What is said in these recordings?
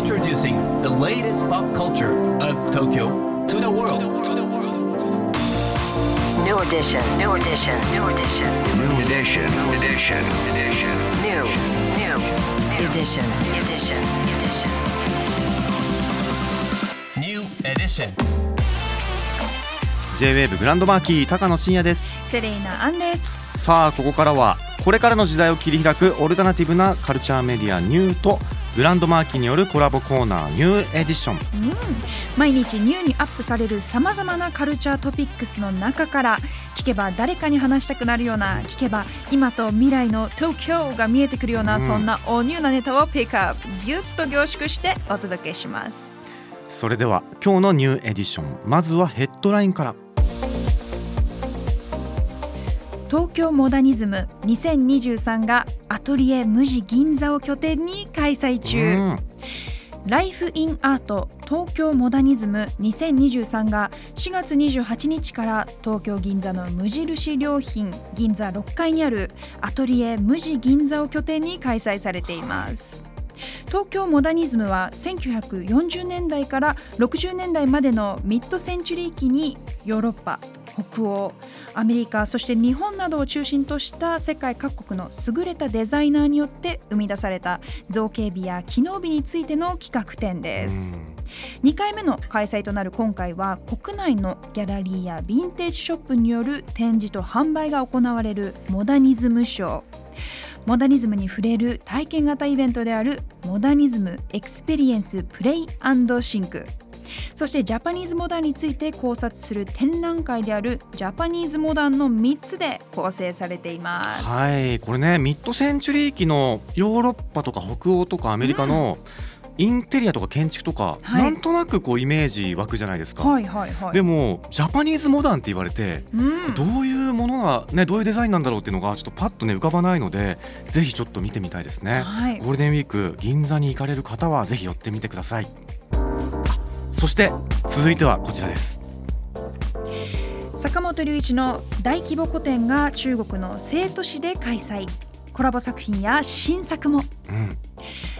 Introducing the latest pop culture of Tokyo to the world. New edition, new edition, new edition, New edition, edition, edition. new, new, edition, edition, edition. New edition. J-WAVE グランドマーキー高野真也ですセレイナアンですさあここからはこれからの時代を切り開くオルタナティブなカルチャーメディアニューとGRAND MARQUEE によるコラボコーナー NiEW EDITION。毎日 NiEW にアップされるさまざまなカルチャートピックスの中から聞けば誰かに話したくなるような聞けば今と未来の東京が見えてくるような、うん。そんなおニューなネタをピックアップギュッと凝縮してお届けします。それでは今日の NiEW EDITION まずはヘッドラインから東京モダニズム2023が ATELIER MUJI 銀座を拠点に開催中、うん。ライフ・イン・アート東京モダニズム2023が4月28日から東京銀座の無印良品銀座6階にあるアトリエ無地銀座を拠点に開催されています。東京モダニズムは1940年代から60年代までのミッドセンチュリー期にヨーロッパ北欧アメリカそして日本などを中心とした世界各国の優れたデザイナーによって生み出された造形美や機能美についての企画展です。2回目の開催となる今回は国内のギャラリーやヴィンテージショップによる展示と販売が行われるモダニズムショー。モダニズムに触れる体験型イベントであるモダニズムエクスペリエンスプレイシンクそしてジャパニーズモダンについて考察する展覧会であるジャパニーズモダンの3つで構成されています。はい。これねミッドセンチュリー期のヨーロッパとか北欧とかアメリカのインテリアとか建築とか、はい。なんとなくこうイメージ湧くじゃないですか、はいはいはい。でもジャパニーズモダンって言われてうん。どういうものが、ね、どういうデザインなんだろうっていうのがちょっとパッとね浮かばないのでぜひちょっと見てみたいですね、はい。ゴールデンウィーク銀座に行かれる方はぜひ寄ってみてくださいそして続いてはこちらです。坂本龍一の大規模個展が中国の成都市で開催。コラボ作品や新作も。うん。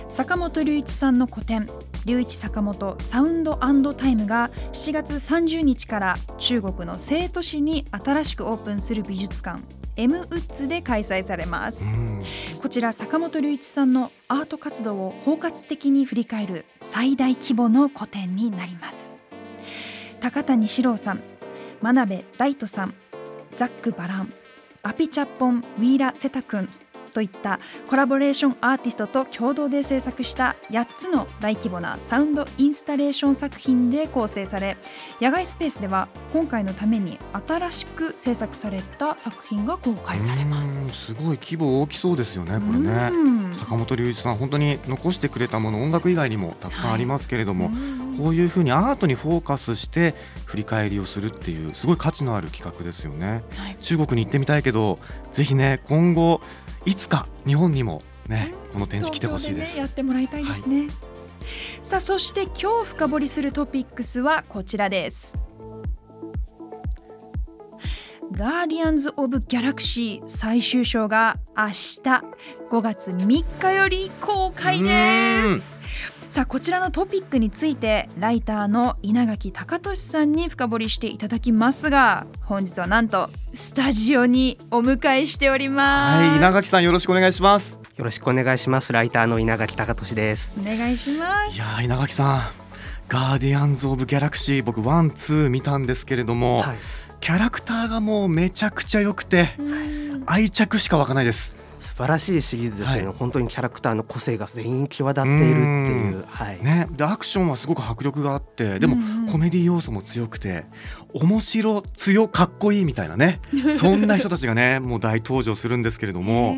坂本龍一さんの個展「龍一坂本サウンドタイム」が7月30日から中国の成都市に新しくオープンする美術館 M ウッズで開催されます、うん。こちら坂本龍一さんのアート活動を包括的に振り返る最大規模の個展になります。高谷史郎さん真鍋大斗さんザック・バランアピチャッポン・ウィーラ・セタ君といったコラボレーションアーティストと共同で制作した8つの大規模なサウンドインスタレーション作品で構成され野外スペースでは今回のために新しく制作された作品が公開されまうんす。すごい規模大きそうですよねこれね。うん。坂本龍一さん本当に残してくれたもの音楽以外にもたくさんありますけれども、うん。こういうふうにアートにフォーカスして振り返りをするっていうすごい価値のある企画ですよね。はい。中国に行ってみたいけどぜひね今後いつか日本にもねこの展示来てほしいです。ね、やってもらいたいですね、さあそして今日深掘りするトピックスはこちらです。ガーディアンズ・オブ・ギャラクシー最終章が明日5月3日より公開ですさあこちらのトピックについてライターの稲垣隆俊さんに深掘りしていただきますが本日はなんとスタジオにお迎えしておりますはい稲垣さんよろしくお願いしますよろしくお願いします。ライターの稲垣隆俊です。お願いしますいやー稲垣さんガーディアンズ・オブ・ギャラクシー僕ワンツー見たんですけれども、はい。キャラクターがもうめちゃくちゃ良くて愛着しか湧かないです素晴らしいシリーズですね、はい。本当にキャラクターの個性が全員際立っているっていう。はい。ね、でアクションはすごく迫力があってでもうん。うんコメディ要素も強くて面白強かっこいいみたいなね。そんな人たちがねもう大登場するんですけれども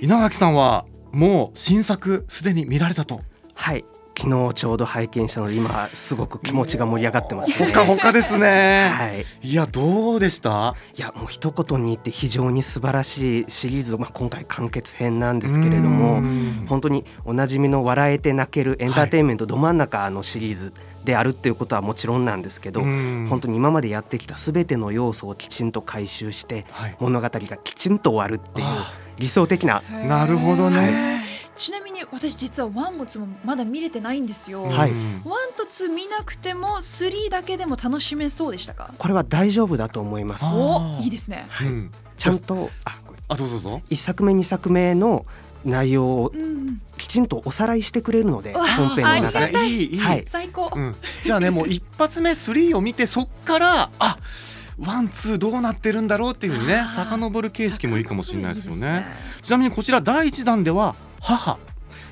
稲垣さんはもう新作すでに見られたと。はい。昨日ちょうど拝見したので今すごく気持ちが盛り上がってますね。ほかほかですね、はい。い、やどうでした？いやもう一言に言って非常に素晴らしいシリーズ、まあ、今回完結編なんですけれどもうん。本当におなじみの笑えて泣けるエンターテインメントど真ん中のシリーズであるっていうことはもちろんなんですけどうん。本当に今までやってきた全ての要素をきちんと回収してはい物語がきちんと終わるっていうあ理想的ななるほどね、ちなみに私実は one も two もまだ見れてないんですよ。はい。うん one と two 見なくても three だけでも楽しめそうでしたか？これは大丈夫だと思います。おいいですね。うん。ちゃんとああどうぞどうぞ。一作目二作目の内容をうん、きちんとおさらいしてくれるのでうわ本編の中で。たい。いいいい、はい。最高。うん、じゃあねもう一発目3を見てそっからあワンツーどうなってるんだろうっていうふうにね遡る形式もいいかもしれないですよね。いいでちなみにこちら第1弾では母。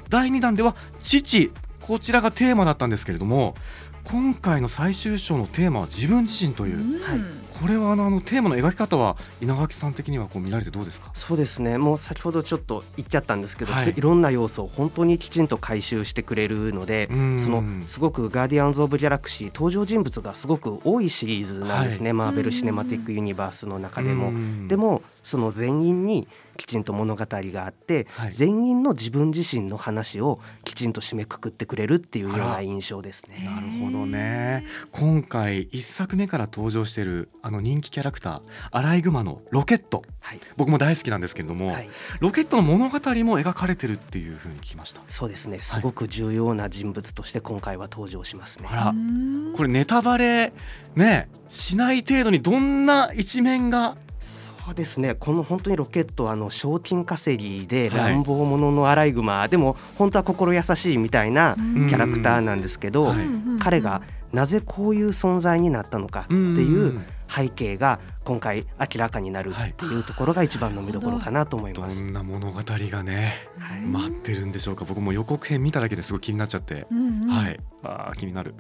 第2弾では父。こちらがテーマだったんですけれども今回の最終章のテーマは自分自身という、うん。はいこれはあのあのテーマの描き方は稲垣さん的にはこう見られてどうですか？そうですね。もう先ほどちょっと言っちゃったんですけど、はい。い、ろんな要素を本当にきちんと回収してくれるのでうん。そのすごく「ガーディアンズ・オブ・ギャラクシー」登場人物がすごく多いシリーズなんですね、マーベル・シネマティック・ユニバースの中でも。うん。でもその全員にきちんと物語があって、はい。全員の自分自身の話をきちんと締めくくってくれるっていうような印象ですね。なるほどね。今回1作目から登場しているあの人気キャラクターアライグマのロケット。はい、僕も大好きなんですけれども、はい、ロケットの物語も描かれてるっていうふうに聞きました。そうですね。すごく重要な人物として今回は登場しますね。あら。うん。これネタバレねしない程度にどんな一面が？そうですね。この本当にロケットはあの賞金稼ぎではい。乱暴者のアライグマ、でも本当は心優しいみたいなうん。キャラクターなんですけど、はい。彼がなぜこういう存在になったのかっていう背景が今回明らかになるっていうところが一番の見どころかなと思いどます。んな物語がねはい。待ってるんでしょうか。僕も予告編見ただけですごい気になっちゃって、うんうん。はい。あー気になる。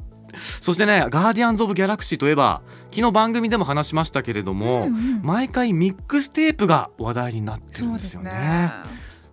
そしてね「ガーディアンズ・オブ・ギャラクシー」といえば昨日番組でも話しましたけれども、うんうん。毎回ミックステープが話題になってるんですよね。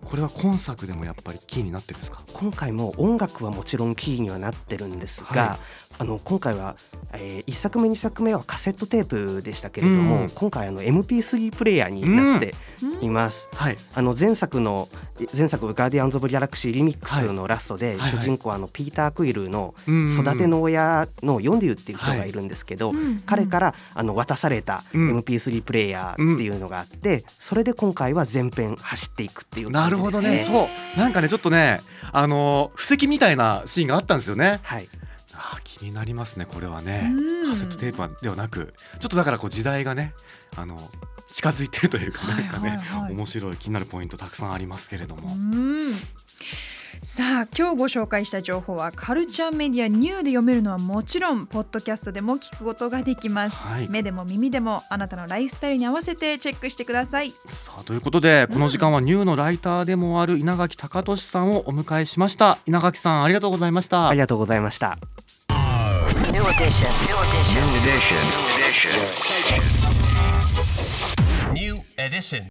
これは今作でもやっぱりキーになってるんですか？今回も音楽はもちろんキーにはなってるんですが、はい。あの今回は、え1作目2作目はカセットテープでしたけれども、うん。今回あの MP3 プレイヤーになっています。はい。あの前作の前作「ガーディアンズ・オブ・ギャラクシー」リミックスのラストで、主人公はあのピーター・クイルのうん育ての親のヨンデュっていう人がいるんですけど、彼からあの渡されたうん。MP3 プレイヤーっていうのがあって、それで今回は全編走っていくっていう感じですなるほどね。そう。なんかねちょっとねあの布石みたいなシーンがあったんですよね。はい。あー気になりますねこれはね。うん。カセットテープではなくちょっとだからこう時代がねあの近づいてるというかなんかね、はいはい。はい面白い気になるポイントたくさんありますけれども、うんさあ今日ご紹介した情報はカルチャーメディアニューで読めるのはもちろんポッドキャストでも聞くことができます、はい。目でも耳でもあなたのライフスタイルに合わせてチェックしてください。さあということでこの時間はニューのライターでもある稲垣隆俊さんをお迎えしました。稲垣さんありがとうございました。ありがとうございました。Edition.